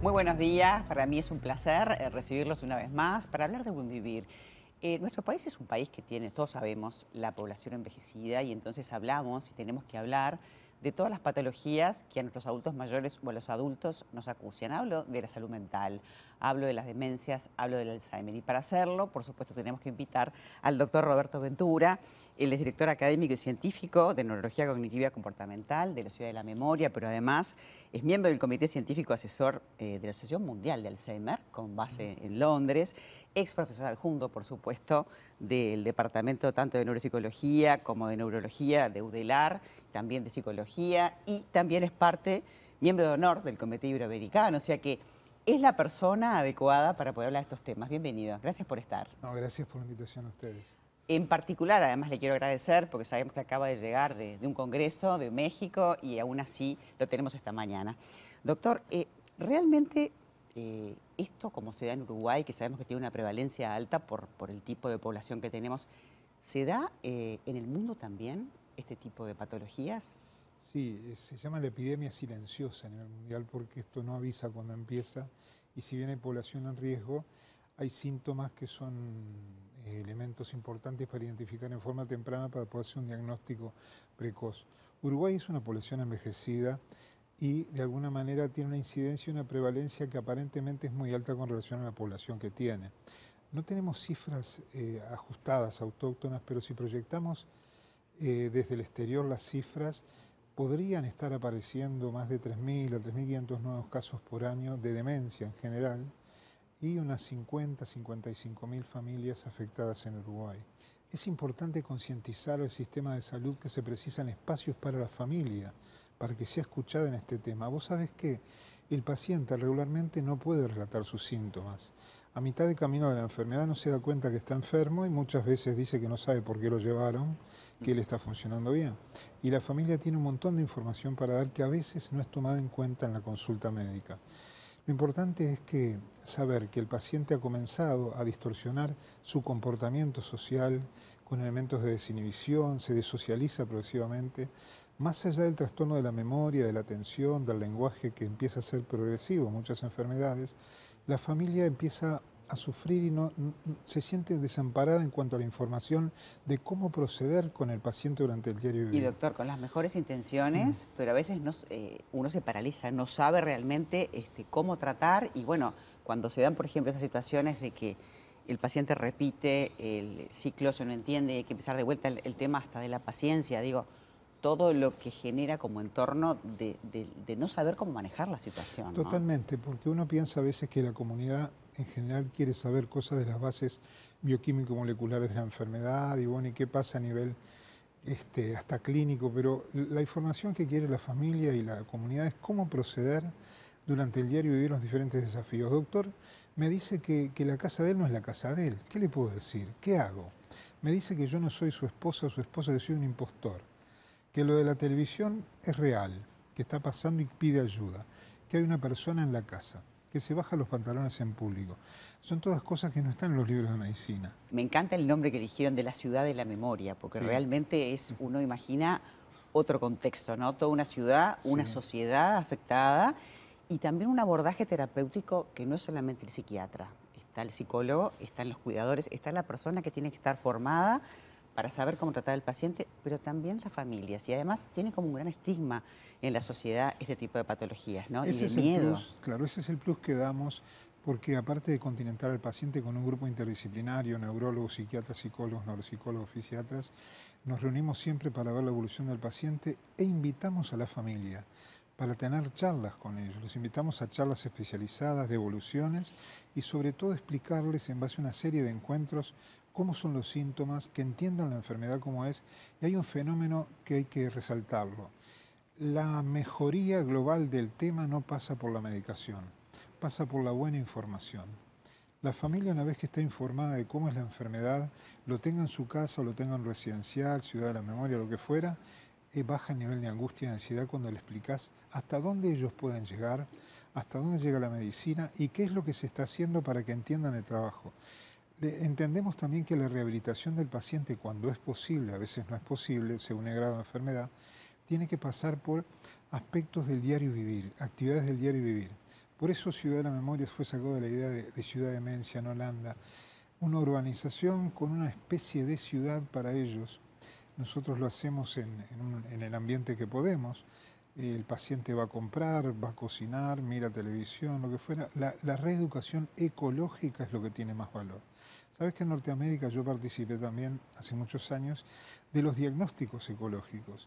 Muy buenos días, para mí es un placer eh, recibirlos una vez más para hablar de buen vivir. Eh, nuestro país es un país que tiene, todos sabemos, la población envejecida y entonces hablamos y tenemos que hablar de todas las patologías que a nuestros adultos mayores o a los adultos nos acucian. Hablo de la salud mental, hablo de las demencias, hablo del Alzheimer. Y para hacerlo, por supuesto, tenemos que invitar al doctor Roberto Ventura. Él es director académico y científico de Neurología Cognitiva Comportamental de la Ciudad de la Memoria, pero además es miembro del Comité Científico Asesor eh, de la Asociación Mundial de Alzheimer, con base en Londres, ex profesor adjunto, por supuesto, del Departamento tanto de Neuropsicología como de Neurología de UDELAR, también de Psicología, y también es parte, miembro de honor del Comité Iberoamericano, o sea que es la persona adecuada para poder hablar de estos temas. Bienvenido, gracias por estar. No, gracias por la invitación a ustedes. En particular, además le quiero agradecer porque sabemos que acaba de llegar de, un congreso de México y aún así lo tenemos esta mañana. Doctor, eh, realmente eh, esto como se da en Uruguay, que sabemos que tiene una prevalencia alta por, el tipo de población que tenemos, ¿se da eh, en el mundo también este tipo de patologías? Sí, se llama la epidemia silenciosa a nivel mundial porque esto no avisa cuando empieza y si bien hay población en riesgo, hay síntomas que son eh, elementos importantes para identificar en forma temprana para poder hacer un diagnóstico precoz. Uruguay es una población envejecida y de alguna manera tiene una incidencia y una prevalencia que aparentemente es muy alta con relación a la población que tiene. No tenemos cifras eh, ajustadas, autóctonas, pero si proyectamos eh, desde el exterior las cifras, podrían estar apareciendo más de 3.000 a 3.500 nuevos casos por año de demencia en general y unas 50, 55 mil familias afectadas en Uruguay. Es importante concientizar al sistema de salud que se precisan espacios para la familia, para que sea escuchada en este tema. Vos sabés que el paciente regularmente no puede relatar sus síntomas. A mitad de camino de la enfermedad no se da cuenta que está enfermo y muchas veces dice que no sabe por qué lo llevaron, que él está funcionando bien. Y la familia tiene un montón de información para dar que a veces no es tomada en cuenta en la consulta médica. Lo importante es que saber que el paciente ha comenzado a distorsionar su comportamiento social con elementos de desinhibición, se desocializa progresivamente, más allá del trastorno de la memoria, de la atención, del lenguaje que empieza a ser progresivo, muchas enfermedades, la familia empieza a sufrir y no, se siente desamparada en cuanto a la información de cómo proceder con el paciente durante el diario vivir. Y doctor, con las mejores intenciones, pero a veces eh, uno se paraliza, no sabe realmente este, cómo tratar y bueno, cuando se dan, por ejemplo, esas situaciones de que el paciente repite el ciclo, se no entiende, hay que empezar de vuelta el, el tema hasta de la paciencia, digo, todo lo que genera como entorno de, no saber cómo manejar la situación. Totalmente, porque uno piensa a veces que la comunidad en general quiere saber cosas de las bases bioquímico-moleculares de la enfermedad y bueno, y qué pasa a nivel este, hasta clínico, pero la información que quiere la familia y la comunidad es cómo proceder durante el diario vivir los diferentes desafíos. Doctor, me dice que, que la casa de él no es la casa de él. ¿Qué le puedo decir? ¿Qué hago? Me dice que yo no soy su esposa o su esposa, que soy un impostor que lo de la televisión es real, que está pasando y pide ayuda, que hay una persona en la casa, que se baja los pantalones en público. Son todas cosas que no están en los libros de medicina. Me encanta el nombre que eligieron de la ciudad de la memoria, porque realmente es, uno imagina otro contexto, ¿no? Toda una ciudad, una sociedad afectada y también un abordaje terapéutico que no es solamente el psiquiatra. Está el psicólogo, están los cuidadores, está la persona que tiene que estar formada para saber cómo tratar al paciente, pero también las familias. Y además tiene como un gran estigma en la sociedad este tipo de patologías, ¿no? Ese y de miedo. claro, ese es el plus que damos porque aparte de continentar al paciente con un grupo interdisciplinario, neurólogos, psiquiatras, psicólogos, neuropsicólogos, fisiatras, nos reunimos siempre para ver la evolución del paciente e invitamos a la familia para tener charlas con ellos. Los invitamos a charlas especializadas de evoluciones y sobre todo explicarles en base a una serie de encuentros cómo son los síntomas, que entiendan la enfermedad como es, y hay un fenómeno que hay que resaltarlo. La mejoría global del tema no pasa por la medicación, pasa por la buena información. La familia, una vez que está informada de cómo es la enfermedad, lo tenga en su casa lo tenga en residencial, ciudad de la memoria, lo que fuera, eh, baja el nivel de angustia y ansiedad cuando le explicas hasta dónde ellos pueden llegar, hasta dónde llega la medicina y qué es lo que se está haciendo para que entiendan el trabajo. Entendemos también que la rehabilitación del paciente, cuando es posible, a veces no es posible, según el grado de enfermedad, tiene que pasar por aspectos del diario vivir, actividades del diario vivir. Por eso Ciudad de la Memoria fue sacado de la idea de, Ciudad de Demencia en Holanda, una urbanización con una especie de ciudad para ellos. Nosotros lo hacemos en, el ambiente que podemos. El paciente va a comprar, va a cocinar, mira televisión, lo que fuera. La, reeducación ecológica es lo que tiene más valor. Sabes que en Norteamérica yo participé también hace muchos años de los diagnósticos ecológicos.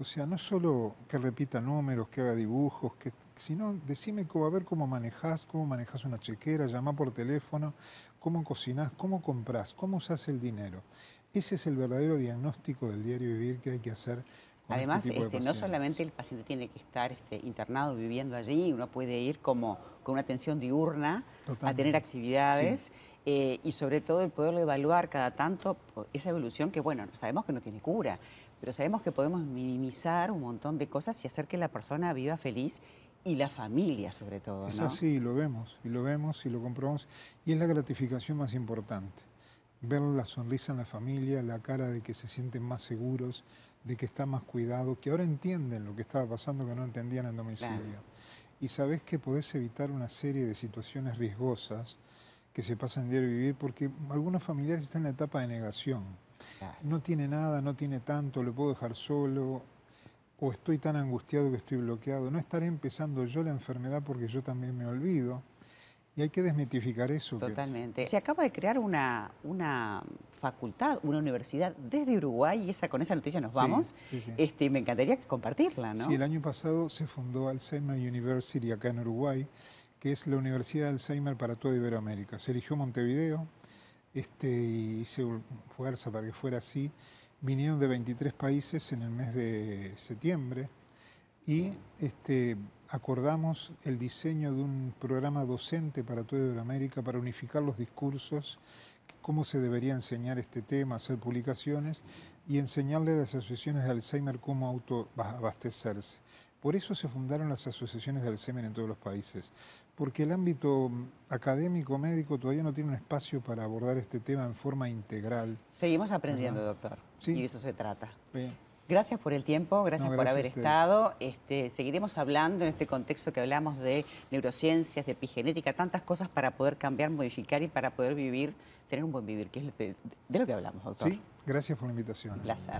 O sea, no solo que repita números, que haga dibujos, que, sino decime cómo, a ver cómo manejas, cómo manejas una chequera, llama por teléfono, cómo cocinás, cómo compras, cómo usas el dinero. Ese es el verdadero diagnóstico del diario vivir que hay que hacer. Este Además, este este, no solamente el paciente tiene que estar este, internado viviendo allí, uno puede ir como con una atención diurna a tener actividades. Eh, y sobre todo el poderlo evaluar cada tanto por esa evolución que, bueno, sabemos que no tiene cura, pero sabemos que podemos minimizar un montón de cosas y hacer que la persona viva feliz y la familia sobre todo. Es así, lo vemos, y lo vemos y lo comprobamos, y es la gratificación más importante. Ver la sonrisa en la familia, la cara de que se sienten más seguros, de que está más cuidado, que ahora entienden lo que estaba pasando que no entendían en domicilio. Y sabes que podés evitar una serie de situaciones riesgosas que se pasan diario vivir porque algunos familiares están en la etapa de negación no tiene nada, no tiene tanto, lo puedo dejar solo, o estoy tan angustiado que estoy bloqueado. No estaré empezando yo la enfermedad porque yo también me olvido. Y hay que desmitificar eso. Totalmente. Se acaba de crear una, una facultad, una universidad desde Uruguay y esa, con esa noticia nos vamos. Este, me encantaría compartirla, ¿no? Sí, el año pasado se fundó Alzheimer University acá en Uruguay, que es la Universidad de Alzheimer para toda Iberoamérica. Se eligió Montevideo, este, y hice fuerza para que fuera así. Vinieron de 23 países en el mes de septiembre y este, acordamos el diseño de un programa docente para toda Iberoamérica para unificar los discursos, cómo se debería enseñar este tema, hacer publicaciones y enseñarle a las asociaciones de Alzheimer cómo autoabastecerse. Por eso se fundaron las asociaciones de Alzheimer en todos los países, porque el ámbito académico, médico, todavía no tiene un espacio para abordar este tema en forma integral. Seguimos aprendiendo, doctor, y de eso se trata. Gracias por el tiempo, gracias, por haber estado. Este, seguiremos hablando en este contexto que hablamos de neurociencias, de epigenética, tantas cosas para poder cambiar, modificar y para poder vivir, tener un buen vivir, que es de, de lo que hablamos, doctor. Sí, gracias por la invitación. Un placer.